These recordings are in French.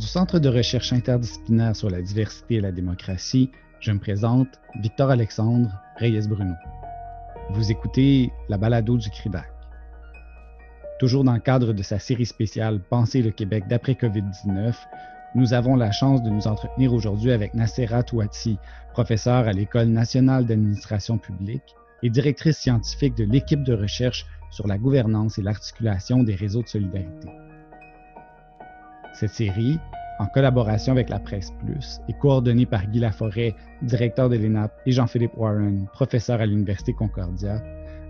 Du Centre de recherche interdisciplinaire sur la diversité et la démocratie, je me présente Victor Alexandre Reyes Bruno. Vous écoutez la balado du CRIDAC. Toujours dans le cadre de sa série spéciale Penser le Québec d'après COVID-19, nous avons la chance de nous entretenir aujourd'hui avec Nassera Touati, professeure à l'École nationale d'administration publique et directrice scientifique de l'équipe de recherche sur la gouvernance et l'articulation des réseaux de solidarité. Cette série, en collaboration avec la Presse Plus, est coordonnée par Guy Laforêt, directeur de l'ENAP, et Jean-Philippe Warren, professeur à l'Université Concordia,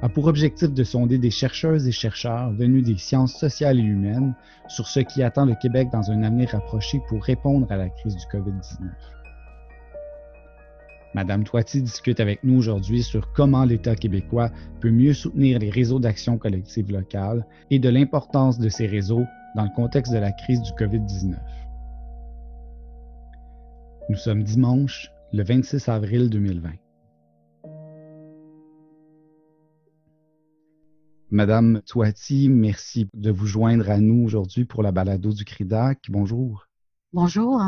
a pour objectif de sonder des chercheuses et chercheurs venus des sciences sociales et humaines sur ce qui attend le Québec dans un avenir rapproché pour répondre à la crise du COVID-19. Madame Toiti discute avec nous aujourd'hui sur comment l'État québécois peut mieux soutenir les réseaux d'action collective locale et de l'importance de ces réseaux dans le contexte de la crise du COVID-19. Nous sommes dimanche, le 26 avril 2020. Madame Toiti, merci de vous joindre à nous aujourd'hui pour la balado du CRIDAC. Bonjour. Bonjour.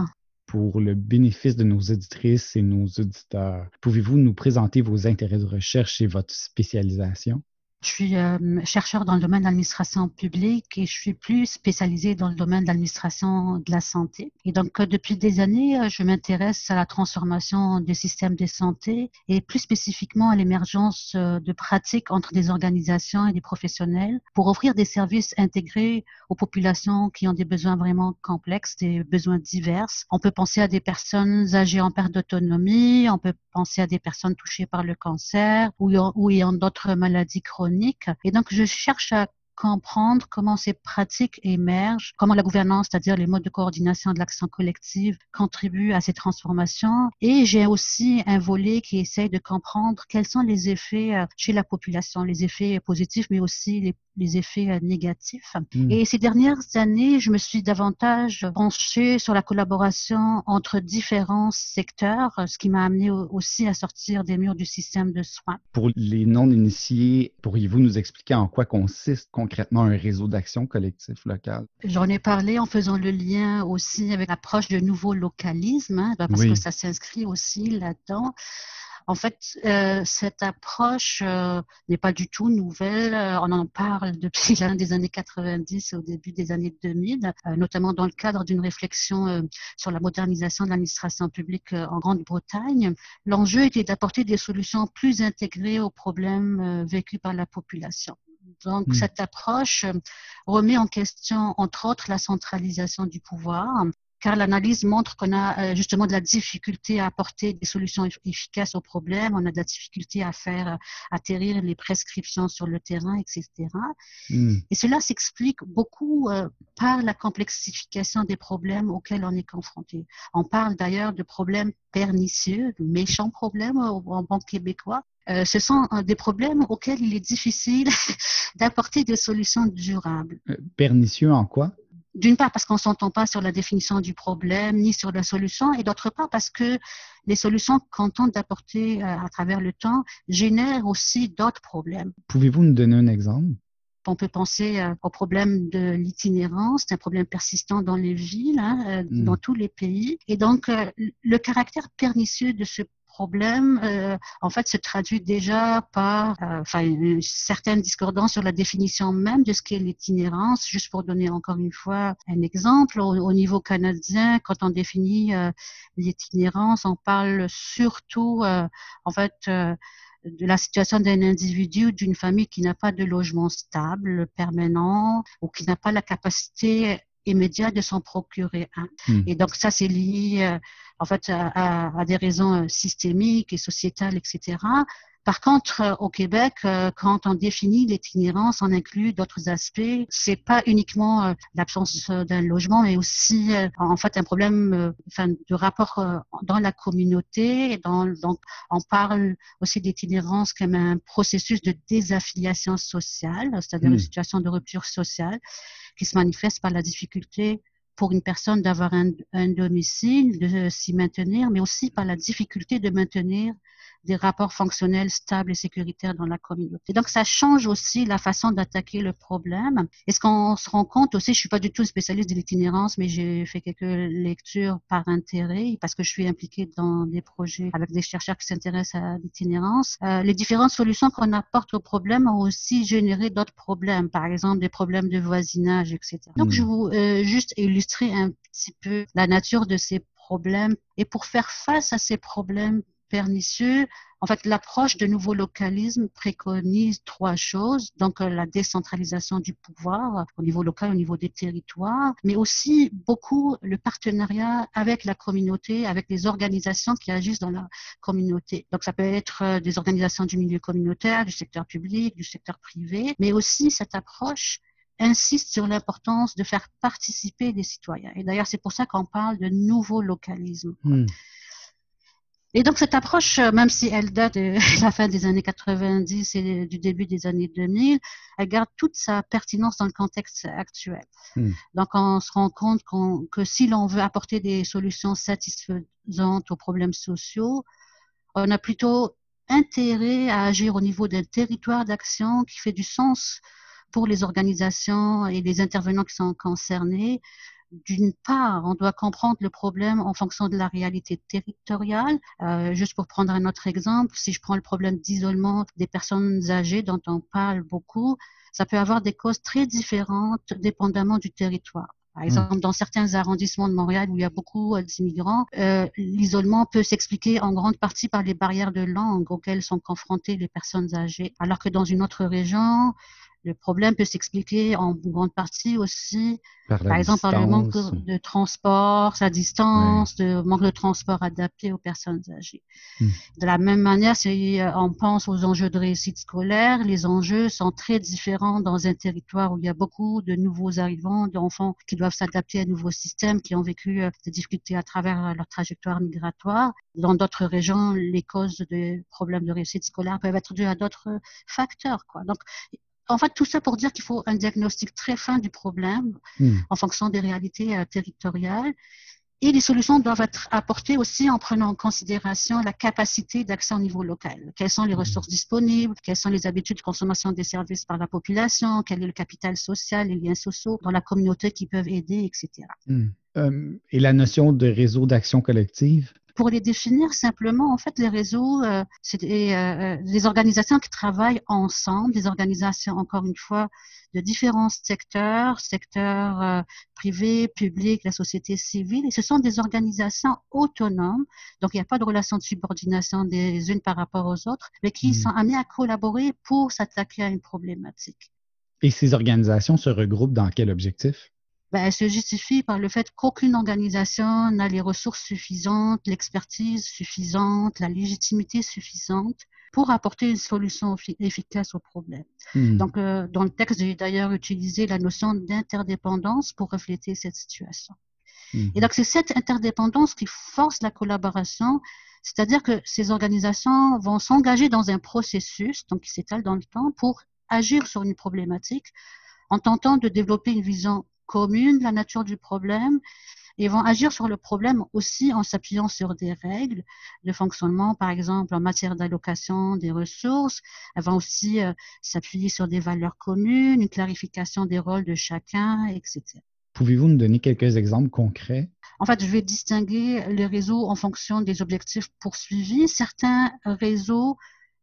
Pour le bénéfice de nos auditrices et nos auditeurs, pouvez-vous nous présenter vos intérêts de recherche et votre spécialisation? Je suis euh, chercheur dans le domaine de l'administration publique et je suis plus spécialisée dans le domaine de l'administration de la santé. Et donc, euh, depuis des années, euh, je m'intéresse à la transformation des systèmes de santé et plus spécifiquement à l'émergence de pratiques entre des organisations et des professionnels pour offrir des services intégrés aux populations qui ont des besoins vraiment complexes, des besoins divers. On peut penser à des personnes âgées en perte d'autonomie, on peut penser à des personnes touchées par le cancer ou, ou ayant d'autres maladies chroniques et donc, je cherche à comprendre comment ces pratiques émergent, comment la gouvernance, c'est-à-dire les modes de coordination de l'action collective, contribuent à ces transformations. Et j'ai aussi un volet qui essaye de comprendre quels sont les effets euh, chez la population, les effets positifs, mais aussi les les effets euh, négatifs. Hmm. Et ces dernières années, je me suis davantage penchée sur la collaboration entre différents secteurs, ce qui m'a amené aussi à sortir des murs du système de soins. Pour les non-initiés, pourriez-vous nous expliquer en quoi consiste concrètement un réseau d'action collectif local? J'en ai parlé en faisant le lien aussi avec l'approche de nouveau localisme, hein, parce que ça s'inscrit aussi là-dedans. En fait, euh, cette approche euh, n'est pas du tout nouvelle. Euh, on en parle depuis l'année des années 90 et au début des années 2000, notamment dans le cadre d'une réflexion sur la modernisation de l'administration publique en Grande-Bretagne. L'enjeu était d'apporter des solutions plus intégrées aux problèmes vécus par la population. Donc, hmm. cette approche remet en question, entre autres, la centralisation du pouvoir, car l'analyse montre qu'on a euh, justement de la difficulté à apporter des solutions efficaces aux problèmes, on a de la difficulté à faire euh, atterrir les prescriptions sur le terrain, etc. Hmm. Et cela s'explique beaucoup euh, par la complexification des problèmes auxquels on est confronté. On parle d'ailleurs de problèmes pernicieux, de méchants problèmes en bon québécois, ce sont des problèmes auxquels il est difficile d'apporter des solutions durables. pernicieux en quoi? D'une part parce qu'on s'entend pas sur la définition du problème ni sur la solution, et d'autre part parce que les solutions qu'on tente d'apporter euh, à travers le temps génèrent aussi d'autres problèmes. Pouvez-vous nous donner un exemple? On peut penser euh, au problème de l'itinérance, c'est un problème persistant dans les villes, hein, euh, hmm. dans tous les pays. Et donc, le caractère pernicieux de ce problème, euh, en fait, se traduit déjà par euh, enfin, une certaine discordance sur la définition même de ce qu'est l'itinérance. Juste pour donner encore une fois un exemple, au, niveau canadien, quand on définit euh, l'itinérance, on parle surtout, en fait, de la situation d'un individu, d'une famille qui n'a pas de logement stable, permanent, ou qui n'a pas la capacité immédiat de s'en procurer un. Hmm. Et donc ça, c'est lié en fait à, à, des raisons euh, systémiques et sociétales, etc. Par contre, euh, au Québec, quand on définit l'itinérance, on inclut d'autres aspects. C'est pas uniquement l'absence d'un logement, mais aussi en fait un problème enfin, de rapport dans la communauté. Dans, donc, on parle aussi d'itinérance comme un processus de désaffiliation sociale, c'est-à-dire une hmm. situation de rupture sociale qui se manifeste par la difficulté pour une personne d'avoir un, domicile, de s'y maintenir, mais aussi par la difficulté de maintenir des rapports fonctionnels stables et sécuritaires dans la communauté. Donc ça change aussi la façon d'attaquer le problème. Et ce qu'on se rend compte aussi, je suis pas du tout spécialiste de l'itinérance, mais j'ai fait quelques lectures par intérêt parce que je suis impliquée dans des projets avec des chercheurs qui s'intéressent à l'itinérance. Euh, les différentes solutions qu'on apporte au problème ont aussi généré d'autres problèmes, par exemple des problèmes de voisinage, etc. Donc hmm. je vous euh, juste illustrer un petit peu la nature de ces problèmes et pour faire face à ces problèmes pernicieux. En fait, l'approche de nouveau localisme préconise trois choses. Donc, euh, la décentralisation du pouvoir au niveau local, au niveau des territoires, mais aussi beaucoup le partenariat avec la communauté, avec les organisations qui agissent dans la communauté. Donc, ça peut être euh, des organisations du milieu communautaire, du secteur public, du secteur privé, mais aussi cette approche insiste sur l'importance de faire participer les citoyens. Et d'ailleurs, c'est pour ça qu'on parle de nouveau localisme. Hmm. Et donc cette approche, euh, même si elle date de la fin des années 90 et du début des années 2000, elle garde toute sa pertinence dans le contexte actuel. Hmm. Donc on se rend compte que si l'on veut apporter des solutions satisfaisantes aux problèmes sociaux, on a plutôt intérêt à agir au niveau d'un territoire d'action qui fait du sens pour les organisations et les intervenants qui sont concernés, d'une part, on doit comprendre le problème en fonction de la réalité territoriale. Euh, juste pour prendre un autre exemple, si je prends le problème d'isolement des personnes âgées dont on parle beaucoup, ça peut avoir des causes très différentes dépendamment du territoire. Par hmm. exemple, dans certains arrondissements de Montréal où il y a beaucoup euh, d'immigrants, euh, l'isolement peut s'expliquer en grande partie par les barrières de langue auxquelles sont confrontées les personnes âgées, alors que dans une autre région, le problème peut s'expliquer en grande partie aussi, par, exemple, par le manque de transport, sa distance, le manque de transport adapté aux personnes âgées. Hmm. De la même manière, si euh, on pense aux enjeux de réussite scolaire, les enjeux sont très différents dans un territoire où il y a beaucoup de nouveaux arrivants, d'enfants qui doivent s'adapter à un nouveau système, qui ont vécu euh, des difficultés à travers euh, leur trajectoire migratoire. Dans d'autres régions, les causes des problèmes de réussite scolaire peuvent être dues à d'autres facteurs. Quoi. Donc, en fait, tout ça pour dire qu'il faut un diagnostic très fin du problème hmm. en fonction des réalités euh, territoriales. Et les solutions doivent être apportées aussi en prenant en considération la capacité d'accès au niveau local. Quelles sont les hmm. ressources disponibles, quelles sont les habitudes de consommation des services par la population, quel est le capital social, les liens sociaux dans la communauté qui peuvent aider, etc. Hmm. Euh, et la notion de réseau d'action collective? Pour les définir simplement, en fait, les réseaux, euh, c'est des, euh, des, organisations qui travaillent ensemble, des organisations, encore une fois, de différents secteurs, secteurs euh, privés, publics, la société civile, et ce sont des organisations autonomes, donc il n'y a pas de relation de subordination des unes par rapport aux autres, mais qui mmh. sont amenées à collaborer pour s'attaquer à une problématique. Et ces organisations se regroupent dans quel objectif? Ben, elle se justifie par le fait qu'aucune organisation n'a les ressources suffisantes, l'expertise suffisante, la légitimité suffisante pour apporter une solution efficace au problème. Hmm. Donc, euh, dans le texte, j'ai d'ailleurs utilisé la notion d'interdépendance pour refléter cette situation. Hmm. Et donc, c'est cette interdépendance qui force la collaboration, c'est-à-dire que ces organisations vont s'engager dans un processus, donc qui s'étale dans le temps, pour agir sur une problématique en tentant de développer une vision commune la nature du problème et vont agir sur le problème aussi en s'appuyant sur des règles de fonctionnement, par exemple en matière d'allocation des ressources. Elles vont aussi euh, s'appuyer sur des valeurs communes, une clarification des rôles de chacun, etc. Pouvez-vous nous donner quelques exemples concrets? En fait, je vais distinguer les réseaux en fonction des objectifs poursuivis. Certains réseaux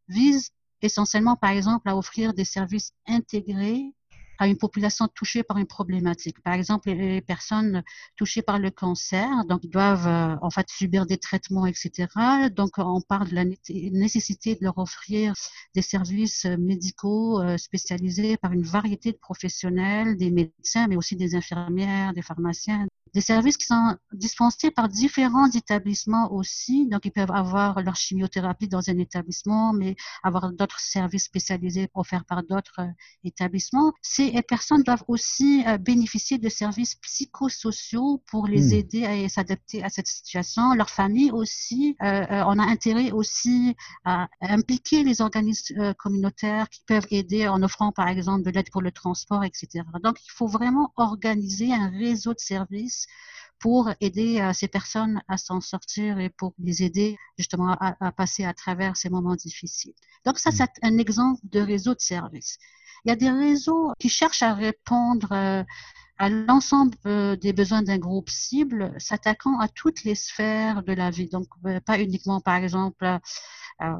visent essentiellement, par exemple, à offrir des services intégrés à une population touchée par une problématique. Par exemple, les personnes touchées par le cancer, donc doivent euh, en fait subir des traitements, etc. Donc, on parle de la nécessité de leur offrir des services médicaux euh, spécialisés par une variété de professionnels, des médecins, mais aussi des infirmières, des pharmaciens, des services qui sont dispensés par différents établissements aussi. Donc, ils peuvent avoir leur chimiothérapie dans un établissement, mais avoir d'autres services spécialisés offerts par d'autres euh, établissements. Ces personnes doivent aussi euh, bénéficier de services psychosociaux pour les hmm. aider à s'adapter à cette situation. Leur famille aussi. Euh, on a intérêt aussi à impliquer les organismes communautaires qui peuvent aider en offrant, par exemple, de l'aide pour le transport, etc. Donc, il faut vraiment organiser un réseau de services services pour aider euh, ces personnes à s'en sortir et pour les aider justement à, passer à travers ces moments difficiles. Donc ça, c'est un exemple de réseau de services. Il y a des réseaux qui cherchent à répondre euh, à l'ensemble euh, des besoins d'un groupe cible, s'attaquant à toutes les sphères de la vie. Donc, pas uniquement, par exemple,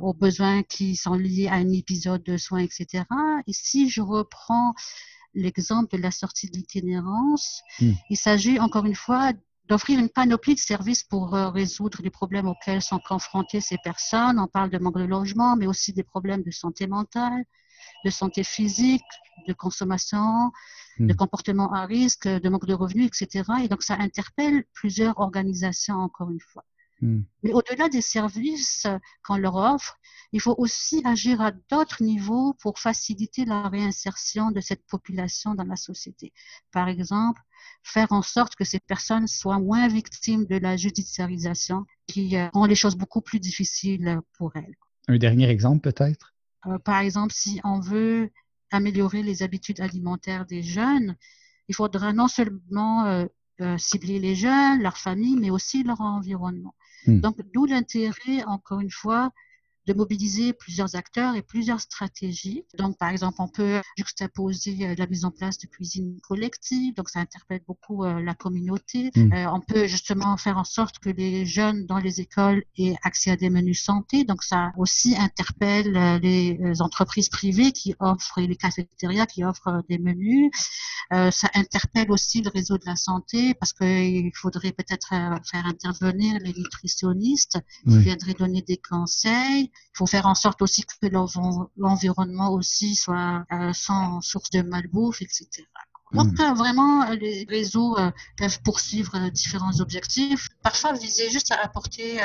aux besoins qui sont liés à un épisode de soins, etc. Et si je reprends l'exemple de la sortie de l'itinérance, hmm. il s'agit encore une fois d'offrir une panoplie de services pour euh, résoudre les problèmes auxquels sont confrontées ces personnes. On parle de manque de logement, mais aussi des problèmes de santé mentale, de santé physique, de consommation, hmm. de comportement à risque, de manque de revenus, etc. Et donc, ça interpelle plusieurs organisations, encore une fois. Hmm. Mais au-delà des services qu'on leur offre, il faut aussi agir à d'autres niveaux pour faciliter la réinsertion de cette population dans la société. Par exemple, faire en sorte que ces personnes soient moins victimes de la judiciarisation qui euh, rend les choses beaucoup plus difficiles pour elles. Un dernier exemple peut-être? Euh, Par exemple, si on veut améliorer les habitudes alimentaires des jeunes, il faudra non seulement euh, cibler les jeunes, leurs familles, mais aussi leur environnement. Hmm. Donc, d'où l'intérêt, encore une fois, de mobiliser plusieurs acteurs et plusieurs stratégies. Donc, par exemple, on peut juxtaposer euh, la mise en place de cuisine collective, donc ça interpelle beaucoup euh, la communauté. Mm. Euh, on peut justement faire en sorte que les jeunes dans les écoles aient accès à des menus santé, donc ça aussi interpelle les entreprises privées qui offrent, les cafétérias qui offrent des menus. ça interpelle aussi le réseau de la santé parce qu'il faudrait peut-être faire intervenir les nutritionnistes qui viendraient donner des conseils. Il faut faire en sorte aussi que l'environnement aussi soit euh, sans source de malbouffe, etc. Donc hmm. euh, vraiment, les réseaux euh, peuvent poursuivre différents objectifs, parfois viser juste à apporter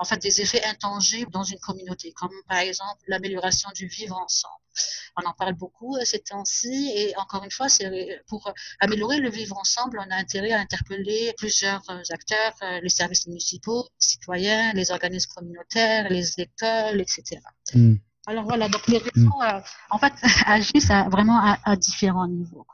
en fait des effets intangibles dans une communauté, comme par exemple l'amélioration du vivre ensemble. On en parle beaucoup euh, ces temps-ci et encore une fois, c'est pour améliorer le vivre ensemble, on a intérêt à interpeller plusieurs euh, acteurs, euh, les services municipaux, les citoyens, les organismes communautaires, les écoles, etc. Hmm. Alors voilà, donc les réseaux, en fait, agissent vraiment à, différents niveaux.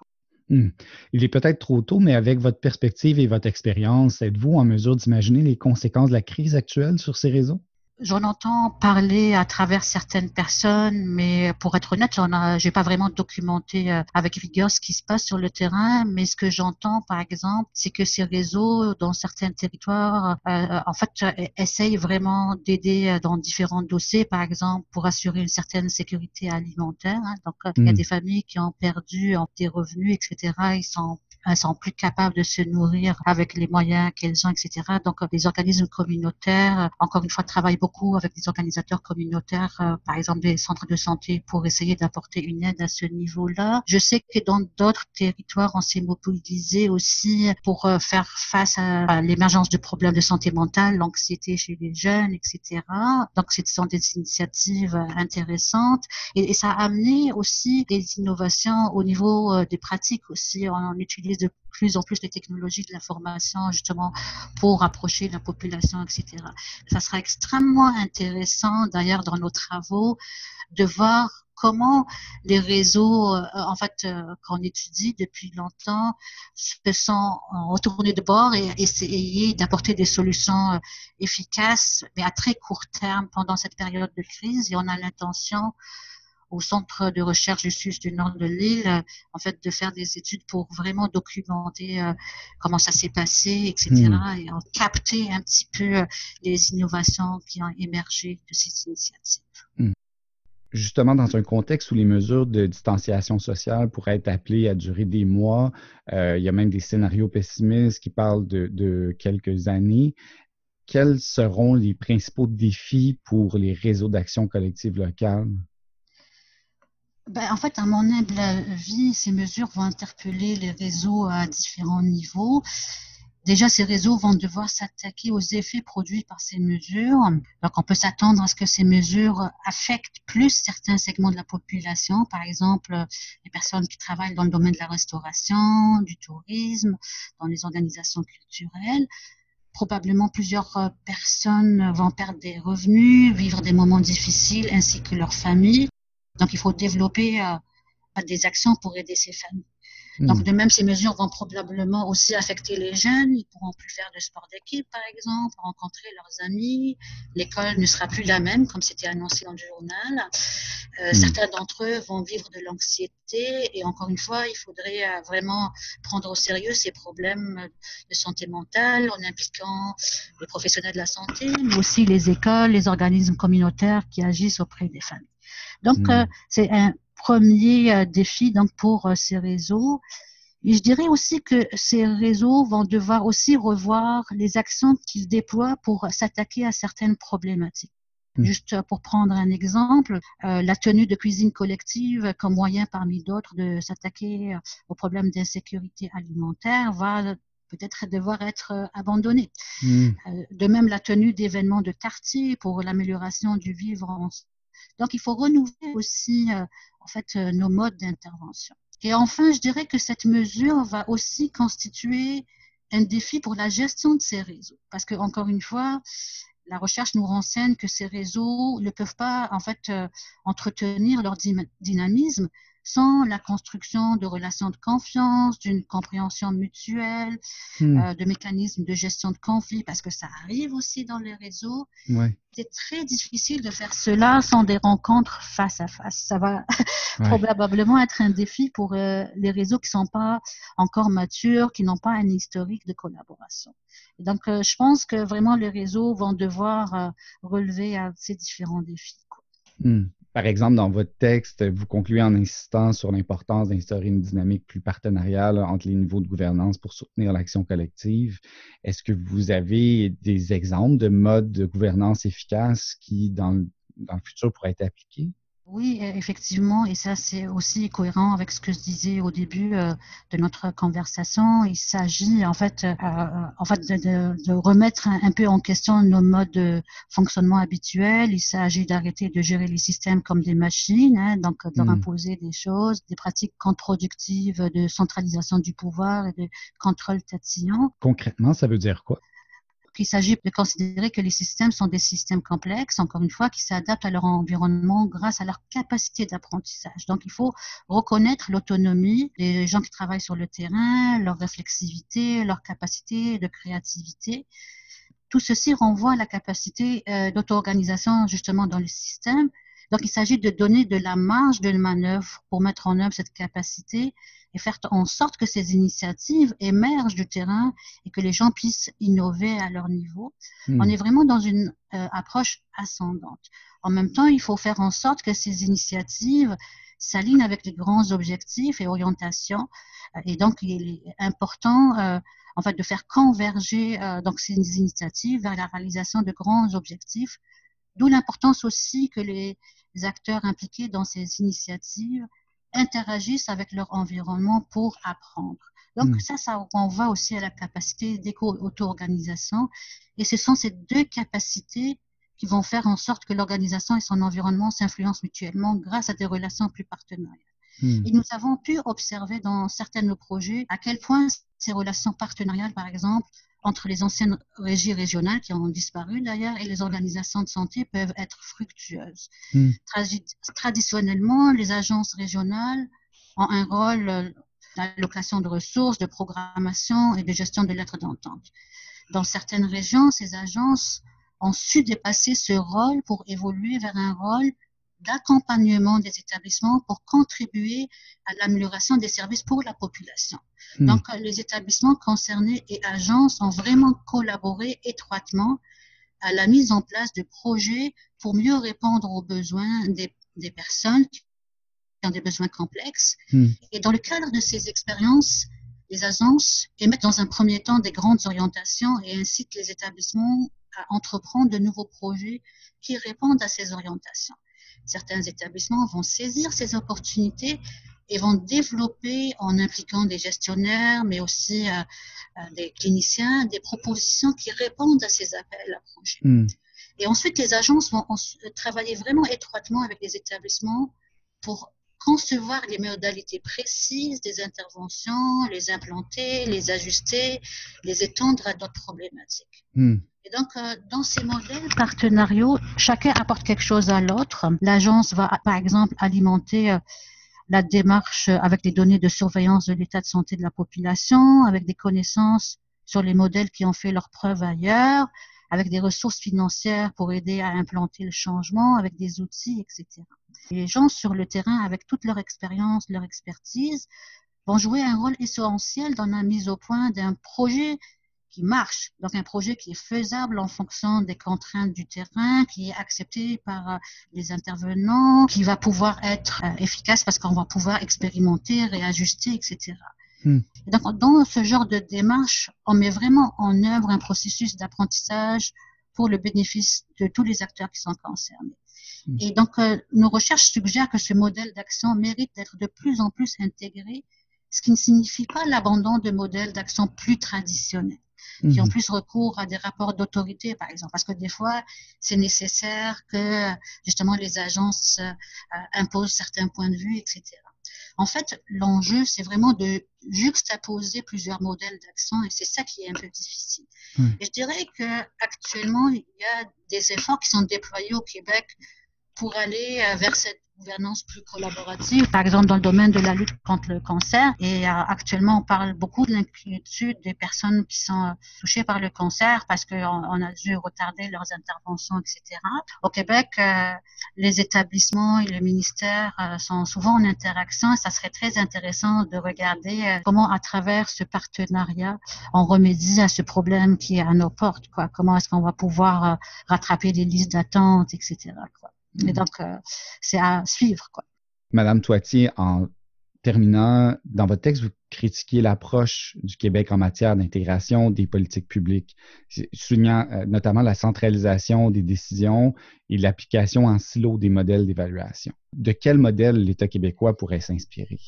Hmm. Il est peut-être trop tôt, mais avec votre perspective et votre expérience, êtes-vous en mesure d'imaginer les conséquences de la crise actuelle sur ces réseaux? J'en entends parler à travers certaines personnes, mais pour être honnête, je n'ai pas vraiment documenté euh, avec rigueur ce qui se passe sur le terrain. Mais ce que j'entends, par exemple, c'est que ces réseaux, dans certains territoires, euh, en fait, essayent vraiment d'aider dans différents dossiers, par exemple, pour assurer une certaine sécurité alimentaire. Hein. Donc, il y a hmm. des familles qui ont perdu des revenus, etc. Ils sont elles sont plus capables de se nourrir avec les moyens qu'elles ont, etc. Donc, les organismes communautaires, encore une fois, travaillent beaucoup avec des organisateurs communautaires, euh, par exemple des centres de santé, pour essayer d'apporter une aide à ce niveau-là. Je sais que dans d'autres territoires, on s'est mobilisé aussi pour euh, faire face à, l'émergence de problèmes de santé mentale, l'anxiété chez les jeunes, etc. Donc, ce sont des initiatives intéressantes et, ça a amené aussi des innovations au niveau euh, des pratiques aussi. On utilise de plus en plus les technologies de l'information justement pour approcher la population, etc. Ça sera extrêmement intéressant d'ailleurs dans nos travaux de voir comment les réseaux, euh, en fait, euh, qu'on étudie depuis longtemps, se sont retournés de bord et essayer d'apporter des solutions euh, efficaces, mais à très court terme pendant cette période de crise. Et on a l'intention au centre de recherche du sud du nord de l'île, en fait, de faire des études pour vraiment documenter euh, comment ça s'est passé, etc., hmm. et en capter un petit peu euh, les innovations qui ont émergé de ces initiatives. Hmm. Justement, dans un contexte où les mesures de distanciation sociale pourraient être appelées à durer des mois, euh, il y a même des scénarios pessimistes qui parlent de, de quelques années quels seront les principaux défis pour les réseaux d'action collective locale? Ben, En fait, à mon humble avis, ces mesures vont interpeller les réseaux à différents niveaux. Déjà, ces réseaux vont devoir s'attaquer aux effets produits par ces mesures. Donc, on peut s'attendre à ce que ces mesures affectent plus certains segments de la population, par exemple les personnes qui travaillent dans le domaine de la restauration, du tourisme, dans les organisations culturelles. Probablement plusieurs personnes vont perdre des revenus, vivre des moments difficiles, ainsi que leurs familles. Donc, il faut développer euh, des actions pour aider ces familles. Donc, hmm. de même, ces mesures vont probablement aussi affecter les jeunes. Ils pourront plus faire de sport d'équipe, par exemple, rencontrer leurs amis. L'école ne sera plus la même, comme c'était annoncé dans le journal. Euh, hmm. Certains d'entre eux vont vivre de l'anxiété. Et encore une fois, il faudrait euh, vraiment prendre au sérieux ces problèmes de santé mentale en impliquant les professionnels de la santé, mais aussi les écoles, les organismes communautaires qui agissent auprès des familles. Donc, hmm. euh, c'est un premier euh, défi donc pour euh, ces réseaux. Et je dirais aussi que ces réseaux vont devoir aussi revoir les actions qu'ils déploient pour s'attaquer à certaines problématiques. Hmm. Juste pour prendre un exemple, la tenue de cuisine collective comme moyen parmi d'autres de s'attaquer aux problèmes d'insécurité alimentaire va peut-être devoir être abandonnée. Hmm. de même, la tenue d'événements de quartier pour l'amélioration du vivre en donc, il faut renouveler aussi, euh, en fait, euh, nos modes d'intervention. Et enfin, je dirais que cette mesure va aussi constituer un défi pour la gestion de ces réseaux. Parce que, encore une fois, la recherche nous renseigne que ces réseaux ne peuvent pas, en fait, euh, entretenir leur dynamisme sans la construction de relations de confiance, d'une compréhension mutuelle, hmm. euh, de mécanismes de gestion de conflits, parce que ça arrive aussi dans les réseaux. C'est très difficile de faire cela sans des rencontres face à face. Ça va probablement être un défi pour euh, les réseaux qui ne sont pas encore matures, qui n'ont pas un historique de collaboration. donc, euh, je pense que vraiment les réseaux vont devoir relever ces différents défis. Hmm. Par exemple, dans votre texte, vous concluez en insistant sur l'importance d'instaurer une dynamique plus partenariale entre les niveaux de gouvernance pour soutenir l'action collective. Est-ce que vous avez des exemples de modes de gouvernance efficaces qui, dans, le futur, pourraient être appliqués? Oui, e, effectivement, et ça c'est aussi cohérent avec ce que je disais au début euh, de notre conversation. Il s'agit en fait, euh, euh, en fait de, de, remettre un, peu en question nos modes de fonctionnement habituels. Il s'agit d'arrêter de gérer les systèmes comme des machines, hein, donc de leur hmm. imposer des choses, des pratiques contre-productives de centralisation du pouvoir et de contrôle tatillon. Concrètement, ça veut dire quoi? Il s'agit de considérer que les systèmes sont des systèmes complexes, encore une fois, qui s'adaptent à leur environnement grâce à leur capacité d'apprentissage. Donc, il faut reconnaître l'autonomie des gens qui travaillent sur le terrain, leur réflexivité, leur capacité de créativité. Tout ceci renvoie à la capacité euh, d'auto-organisation justement dans le système. Donc, il s'agit de donner de la marge de manœuvre pour mettre en œuvre cette capacité et faire en sorte que ces initiatives émergent du terrain et que les gens puissent innover à leur niveau. Hmm. On est vraiment dans une euh, approche ascendante. En même temps, il faut faire en sorte que ces initiatives s'alignent avec les grands objectifs et orientations. Euh, et donc, il est important euh, en fait de faire converger donc ces initiatives vers la réalisation de grands objectifs. D'où l'importance aussi que les acteurs impliqués dans ces initiatives interagissent avec leur environnement pour apprendre. Donc hmm. ça, ça renvoie aussi à la capacité d'éco-auto-organisation. Et ce sont ces deux capacités qui vont faire en sorte que l'organisation et son environnement s'influencent mutuellement grâce à des relations plus partenariales. Hmm. Et nous avons pu observer dans certains de nos projets à quel point ces relations partenariales, par exemple, entre les anciennes régies régionales qui ont disparu d'ailleurs et les organisations de santé peuvent être fructueuses. Hmm. traditionnellement, les agences régionales ont un rôle euh, d'allocation de ressources, de programmation et de gestion de lettres d'entente. Dans certaines régions, ces agences ont su dépasser ce rôle pour évoluer vers un rôle d'accompagnement des établissements pour contribuer à l'amélioration des services pour la population. Hmm. Donc, les établissements concernés et agences ont vraiment collaboré étroitement à la mise en place de projets pour mieux répondre aux besoins des, des personnes qui ont des besoins complexes. Hmm. Et dans le cadre de ces expériences, les agences émettent dans un premier temps des grandes orientations et incitent les établissements à entreprendre de nouveaux projets qui répondent à ces orientations certains établissements vont saisir ces opportunités et vont développer, en impliquant des gestionnaires, mais aussi euh, euh, des cliniciens, des propositions qui répondent à ces appels à projets. Hmm. Et ensuite, les agences vont travailler vraiment étroitement avec les établissements pour concevoir les modalités précises des interventions, les implanter, les ajuster, les étendre à d'autres problématiques. Hmm. Et donc, euh, dans ces modèles partenariaux, chacun apporte quelque chose à l'autre. L'agence va, par exemple, alimenter euh, la démarche avec des données de surveillance de l'état de santé de la population, avec des connaissances sur les modèles qui ont fait leurs preuves ailleurs, avec des ressources financières pour aider à implanter le changement, avec des outils, etc. les gens sur le terrain, avec toute leur expérience, leur expertise, vont jouer un rôle essentiel dans la mise au point d'un projet qui marche, donc un projet qui est faisable en fonction des contraintes du terrain, qui est accepté par euh, les intervenants, qui va pouvoir être euh, efficace parce qu'on va pouvoir expérimenter, réajuster, etc. Hmm. donc, dans ce genre de démarche, on met vraiment en œuvre un processus d'apprentissage pour le bénéfice de tous les acteurs qui sont concernés. Hmm. Et donc, euh, nos recherches suggèrent que ce modèle d'action mérite d'être de plus en plus intégré, ce qui ne signifie pas l'abandon de modèles d'action plus traditionnels qui ont mhm. plus recours à des rapports d'autorité, par exemple, parce que des fois, c'est nécessaire que justement les agences euh, imposent certains points de vue, etc. En fait, l'enjeu, c'est vraiment de juxtaposer plusieurs modèles d'action et c'est ça qui est un peu difficile. Et je dirais que actuellement, il y a des efforts qui sont déployés au Québec pour aller euh, vers cette gouvernance plus collaborative, par exemple dans le domaine de la lutte contre le cancer. Et euh, actuellement, on parle beaucoup de l'inquiétude des personnes qui sont touchées par le cancer parce qu'on on a dû retarder leurs interventions, etc. Au Québec, euh, les établissements et le ministère euh, sont souvent en interaction. Ça serait très intéressant de regarder comment, à travers ce partenariat, on remédie à ce problème qui est à nos portes. Quoi. Comment est-ce qu'on va pouvoir rattraper les listes d'attente, etc. Quoi. Et donc, euh, c'est à suivre. Quoi. Madame Toitier, en terminant, dans votre texte, vous critiquez l'approche du Québec en matière d'intégration des politiques publiques, soulignant euh, notamment la centralisation des décisions et l'application en silo des modèles d'évaluation. De quel modèle l'État québécois pourrait s'inspirer?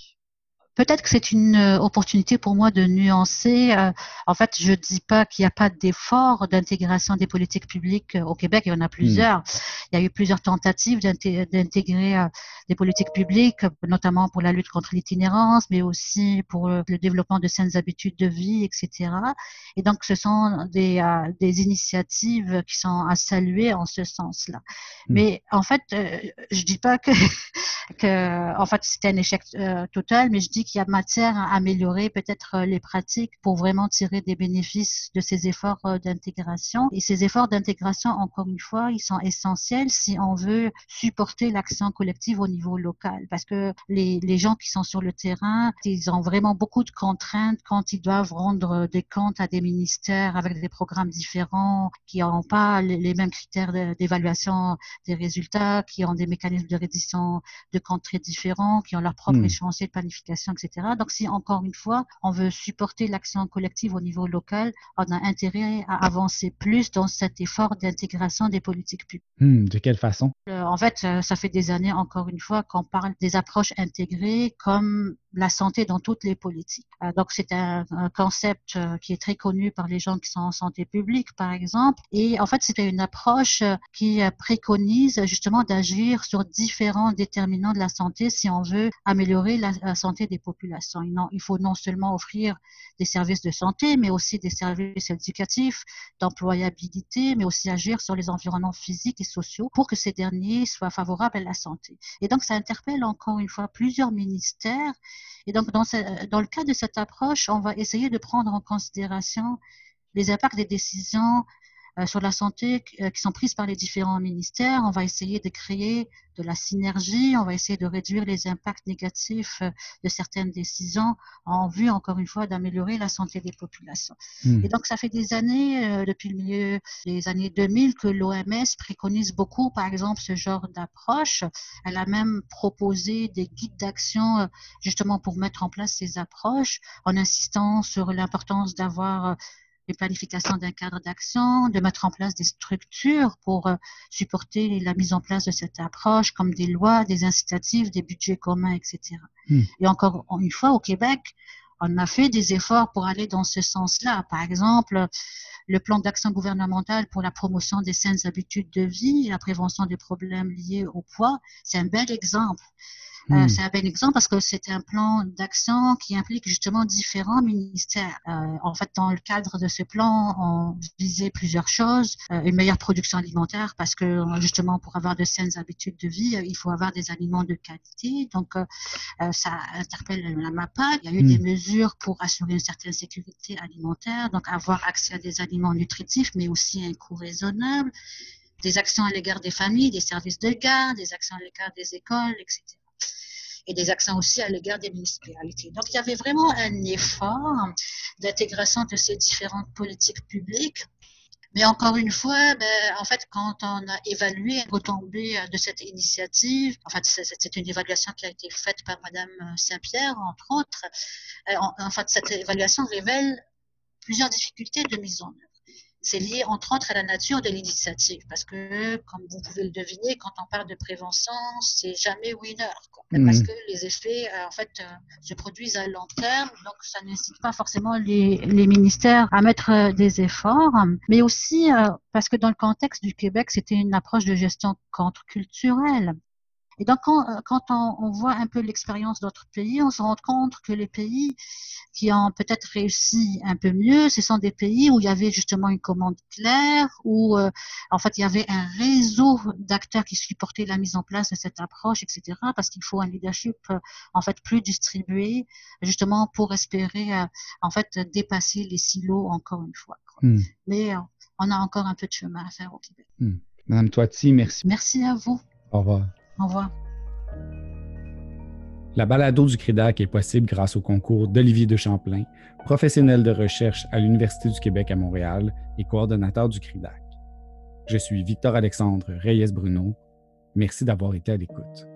Peut-être que c'est une euh, opportunité pour moi de nuancer. Euh, en fait, je dis pas qu'il n'y a pas d'effort d'intégration des politiques publiques euh, au Québec. Il y en a plusieurs. Il y a eu plusieurs tentatives d'intégrer des politiques publiques, notamment pour la lutte contre l'itinérance, mais aussi pour le développement de saines habitudes de vie, etc. Et donc, ce sont des, des initiatives qui sont à saluer en ce sens-là. Hmm. Mais en fait, je dis pas que, que en fait, c'était un échec total, mais je dis qu'il y a matière à améliorer peut-être euh, les pratiques pour vraiment tirer des bénéfices de ces efforts euh, d'intégration. Et ces efforts d'intégration, encore une fois, ils sont essentiels si on veut supporter l'action collective au niveau local. Parce que les, les gens qui sont sur le terrain, ils ont vraiment beaucoup de contraintes quand ils doivent rendre des comptes à des ministères avec des programmes différents, qui n'ont pas les, mêmes critères d'évaluation des résultats, qui ont des mécanismes de reddition de comptes très différents, qui ont leur propre mmh. échéancier de planification donc, si encore une fois, on veut supporter l'action collective au niveau local, on a intérêt à avancer plus dans cet effort d'intégration des politiques publiques. Hmm, de quelle façon? Euh, En fait, euh, ça fait des années, encore une fois, qu'on parle des approches intégrées comme la santé dans toutes les politiques. Euh, donc c'est un, concept euh, qui est très connu par les gens qui sont en santé publique, par exemple. Et en fait, c'était une approche euh, qui préconise justement d'agir sur différents déterminants de la santé si on veut améliorer la, santé des populations. il faut non seulement offrir des services de santé, mais aussi des services éducatifs, d'employabilité, mais aussi agir sur les environnements physiques et sociaux pour que ces derniers soient favorables à la santé. Et donc, ça interpelle encore une fois plusieurs ministères et donc, dans, le cas de cette approche, on va essayer de prendre en considération les impacts des décisions sur la santé euh, qui sont prises par les différents ministères. On va essayer de créer de la synergie, on va essayer de réduire les impacts négatifs euh, de certaines décisions en vue, encore une fois, d'améliorer la santé des populations. Hmm. Et donc, ça fait des années, depuis le milieu des années 2000, que l'OMS préconise beaucoup, par exemple, ce genre d'approche. Elle a même proposé des guides d'action justement pour mettre en place ces approches en insistant sur l'importance d'avoir de planification d'un cadre d'action, de mettre en place des structures pour euh, supporter la mise en place de cette approche, comme des lois, des incitatifs, des budgets communs, etc. Hmm. Et encore une fois, au Québec, on a fait des efforts pour aller dans ce sens-là. Par exemple, le plan d'action gouvernemental pour la promotion des saines habitudes de vie et la prévention des problèmes liés au poids, c'est un bel exemple. Euh, hmm. c'est un bon exemple parce que c'est un plan d'action qui implique justement différents ministères. Euh, en fait, dans le cadre de ce plan, on visait plusieurs choses. Euh, une meilleure production alimentaire parce que justement, pour avoir de saines habitudes de vie, il faut avoir des aliments de qualité. Donc, ça interpelle la MAPA. Il y a eu des hmm. mesures pour assurer une certaine sécurité alimentaire, donc avoir accès à des aliments nutritifs, mais aussi un coût raisonnable des actions à l'égard des familles, des services de garde, des actions à l'égard des écoles, etc et des accents aussi à l'égard des municipalités. Donc il y avait vraiment un effort d'intégration de ces différentes politiques publiques. Mais encore une fois, ben, en fait, quand on a évalué retombée de cette initiative, en c'est une évaluation qui a été faite par Madame Saint-Pierre, entre autres. Euh, en fait, cette évaluation révèle plusieurs difficultés de mise en œuvre c'est lié entre autres à la nature de l'initiative, parce que, comme vous pouvez le deviner, quand on parle de prévention, c'est jamais winner, quoi. Mhm. parce que les effets, euh, en fait, euh, se produisent à long terme, donc ça n'incite pas forcément les, les, ministères à mettre euh, des efforts, mais aussi parce que dans le contexte du Québec, c'était une approche de gestion contre-culturelle. Et donc, quand, euh, quand on, on, voit un peu l'expérience d'autres pays, on se rend compte que les pays qui ont peut-être réussi un peu mieux, ce sont des pays où il y avait justement une commande claire, où euh, en fait il y avait un réseau d'acteurs qui supportaient la mise en place de cette approche, etc. Parce qu'il faut un leadership euh, en fait plus distribué, justement pour espérer en fait dépasser les silos encore une fois. Hmm. Mais on a encore un peu de chemin à faire au Québec. Hmm. Madame Toiti, merci. Merci à vous. Au revoir. Au revoir. La balado du CRIDAC est possible grâce au concours d'Olivier de Champlain, professionnel de recherche à l'Université du Québec à Montréal et coordonnateur du CRIDAC. Je suis Victor-Alexandre Reyes-Bruno. Merci d'avoir été à l'écoute.